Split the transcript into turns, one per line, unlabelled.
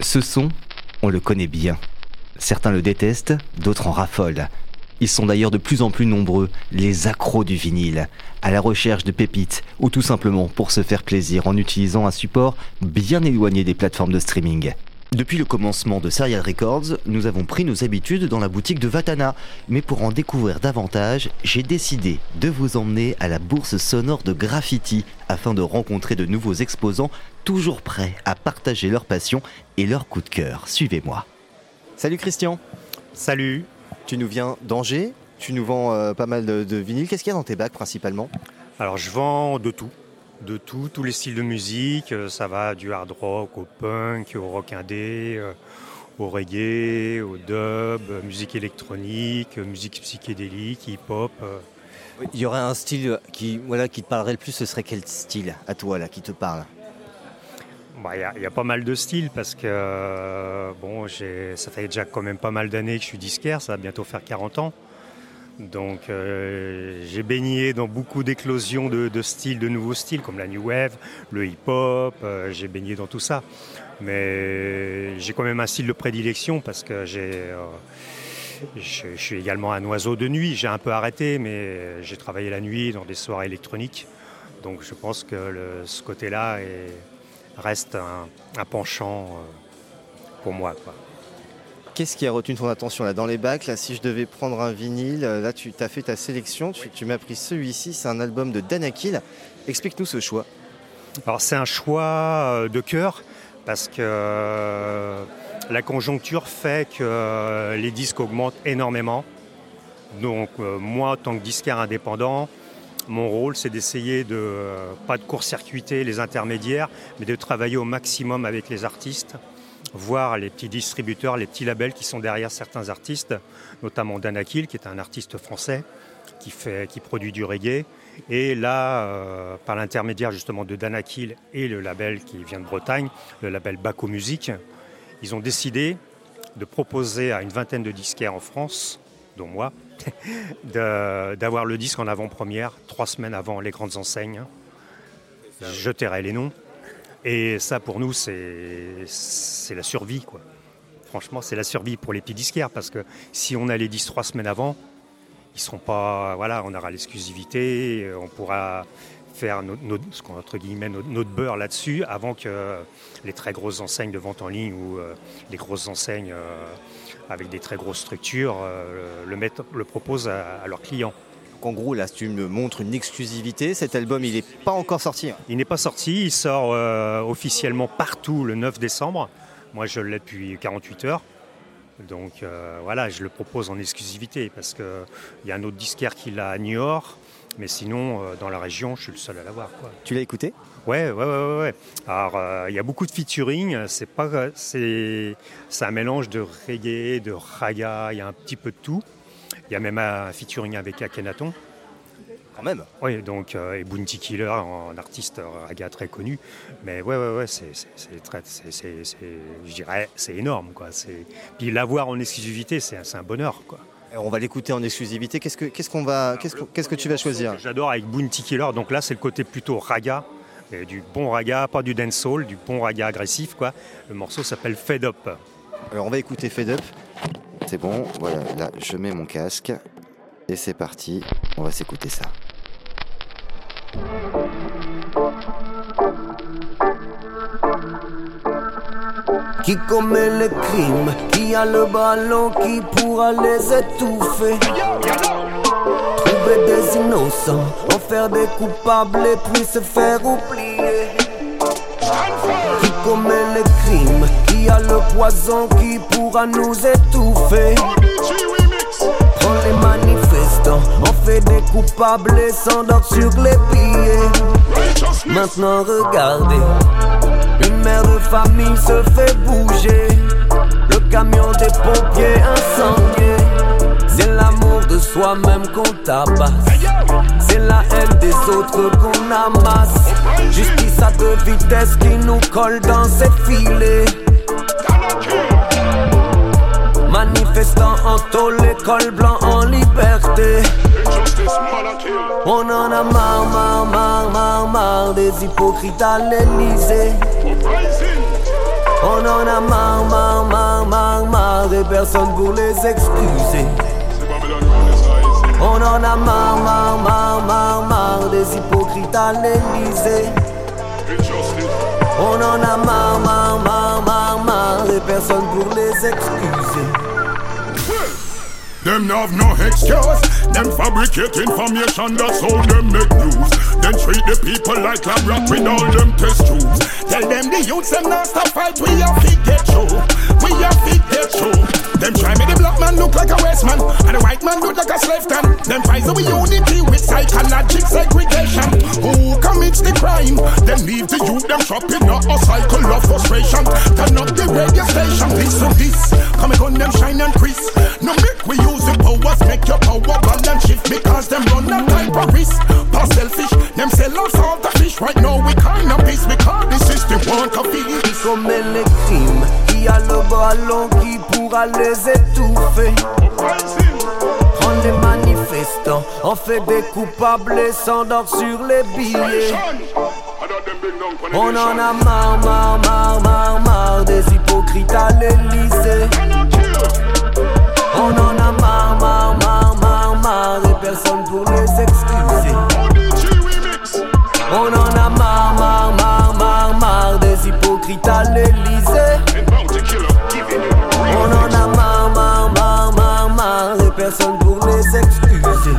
Ce son, on le connaît bien. Certains le détestent, d'autres en raffolent. Ils sont d'ailleurs de plus en plus nombreux, les accros du vinyle, à la recherche de pépites ou tout simplement pour se faire plaisir en utilisant un support bien éloigné des plateformes de streaming. Depuis le commencement de Serial Records, nous avons pris nos habitudes dans la boutique de Vatana. Mais pour en découvrir davantage, j'ai décidé de vous emmener à la bourse sonore de Graffiti afin de rencontrer de nouveaux exposants toujours prêts à partager leur passion et leur coup de cœur. Suivez-moi. Salut Christian.
Salut.
Tu nous viens d'Angers, tu nous vends euh, pas mal de, de vinyles. Qu'est-ce qu'il y a dans tes bacs principalement?
Alors je vends de tout, de tout, tous les styles de musique. Euh, Ça va du hard rock au punk, au rock indé, euh, au reggae, au dub, euh, musique électronique, musique psychédélique, hip-hop.
Il y aurait un style qui, voilà, qui te parlerait le plus, ce serait quel style à toi là qui te parle?
Bah, Il y, a- il y a pas mal de styles parce que euh, bon, ça fait déjà quand même pas mal d'années que je suis disquaire, ça va bientôt faire 40 ans. Donc euh, j'ai baigné dans beaucoup d'éclosions de, styles, de nouveaux styles comme la new wave, le hip-hop, euh, j'ai baigné dans tout ça. Mais j'ai quand même un style de prédilection parce que euh, je, suis également un oiseau de nuit. J'ai un peu arrêté, mais j'ai travaillé la nuit dans des soirées électroniques. Donc je pense que ce côté-là est- reste un, penchant pour moi.
Qu'est-ce qui a retenu ton attention là dans les bacs Là, si je devais prendre un vinyle, euh, là tu as fait ta sélection, tu, m'as pris celui-ci, c'est un album de Danakil. Explique-nous ce choix.
Alors c'est un choix euh, de cœur parce que euh, la conjoncture fait que les disques augmentent énormément. Donc moi, en tant que disquaire indépendant, mon rôle c'est d'essayer de pas de court-circuiter les intermédiaires, mais de travailler au maximum avec les artistes, voir les petits distributeurs, les petits labels qui sont derrière certains artistes, notamment Danakil qui est un artiste français qui, produit du reggae. Et là, euh, par l'intermédiaire justement de Danakil et le label qui vient de Bretagne, le label Baco Music, ils ont décidé de proposer à une vingtaine de disquaires en France, dont moi, d'avoir le disque en avant-première trois semaines avant les grandes enseignes. Je tairai les noms. Et ça, pour nous, c'est la survie. Franchement, c'est la survie pour les petits disquaires parce que si on a les disques trois semaines avant, ils seront pas. Voilà, on aura l'exclusivité, euh, on pourra faire notre, entre guillemets beurre là-dessus avant que les très grosses enseignes de vente en ligne ou euh, les grosses enseignes euh, avec des très grosses structures le, proposent à leurs clients.
Donc, en gros, là, tu me montres une exclusivité. Cet album, il n'est pas encore sorti. hein.
Il n'est pas sorti, il sort euh, officiellement partout le 9 décembre. Moi, je l'ai depuis 48 heures. Donc euh, voilà, je le propose en exclusivité parce qu'il y a un autre disquaire qui l'a à Niort. Mais sinon, euh, dans la région, je suis le seul à l'avoir.
Tu l'as écouté?
Ouais, ouais, ouais, ouais, ouais. Alors, euh, il y a beaucoup de featuring. C'est pas, c'est, c'est un mélange de reggae, de raga. Il y a un petit peu de tout. Il y a même un featuring avec Akhenaton.
Quand même.
Oui, donc euh, et Bounty Killer, un artiste raga très connu. Mais ouais, ouais, ouais, c'est, je dirais, c'est énorme, quoi. C'est, puis l'avoir en exclusivité, c'est, un bonheur, quoi.
Et On va l'écouter en exclusivité. Qu'est-ce que, qu'est-ce qu'on va, qu'est-ce que, qu'est-ce que tu vas choisir
J'adore avec Bounty Killer. Donc là, c'est le côté plutôt raga, et du bon raga, pas du dancehall, du bon raga agressif, quoi. Le morceau s'appelle Fed Up.
Alors, on va écouter Fade Up. C'est bon. Voilà. Là, je mets mon casque et c'est parti. On va s'écouter ça.
Qui commet le crime Qui a le ballon qui pourra les étouffer? Trouver des innocents En faire des coupables et puis se faire oublier Qui commet le crime Qui a le poison qui pourra nous étouffer Prends les manifestants On fait des coupables et s'endort sur les billets Maintenant regardez une mère de famille se fait bouger. Le camion des pompiers incendié. C'est l'amour de soi-même qu'on tabasse. C'est la haine des autres qu'on amasse. Justice à deux vitesses qui nous colle dans ses filets. Manifestants en tôle, l'école blanc en liberté. On en a marre, marre, marre, marre, marre des hypocrites à l'Elysée. On en a marre, personne pour les excuser. On en a marre, marre, marre, marre, marre des hypocrites à l'Elysée. On en a marre, marre, marre, marre, personnes pour les excuser.
Them have no excuse. Them fabricate information, that's how them make news. Then treat the people like lab rat with all them test tubes. Tell them the youths them not stop fight, we have to get through. We have to get through. Them try me the black man look like a waste man, and the white man look like a slave tan. Them fights we unity with psychological segregation. Who commits the crime? Them leave the youth them shopping, not a cycle of frustration.
Comme les crimes, qui a le ballon qui pourra les étouffer. On des manifestants, on fait des coupables et s'endort sur les billets. On en a marre, marre, marre, marre, marre des hypocrites à l'Elysée. On en a marre, marre, marre, marre, marre des personnes pour les excuser. On en a marre, marre à l'Elysée. On en a marre, marre, marre, marre, marre des personnes pour les excuser.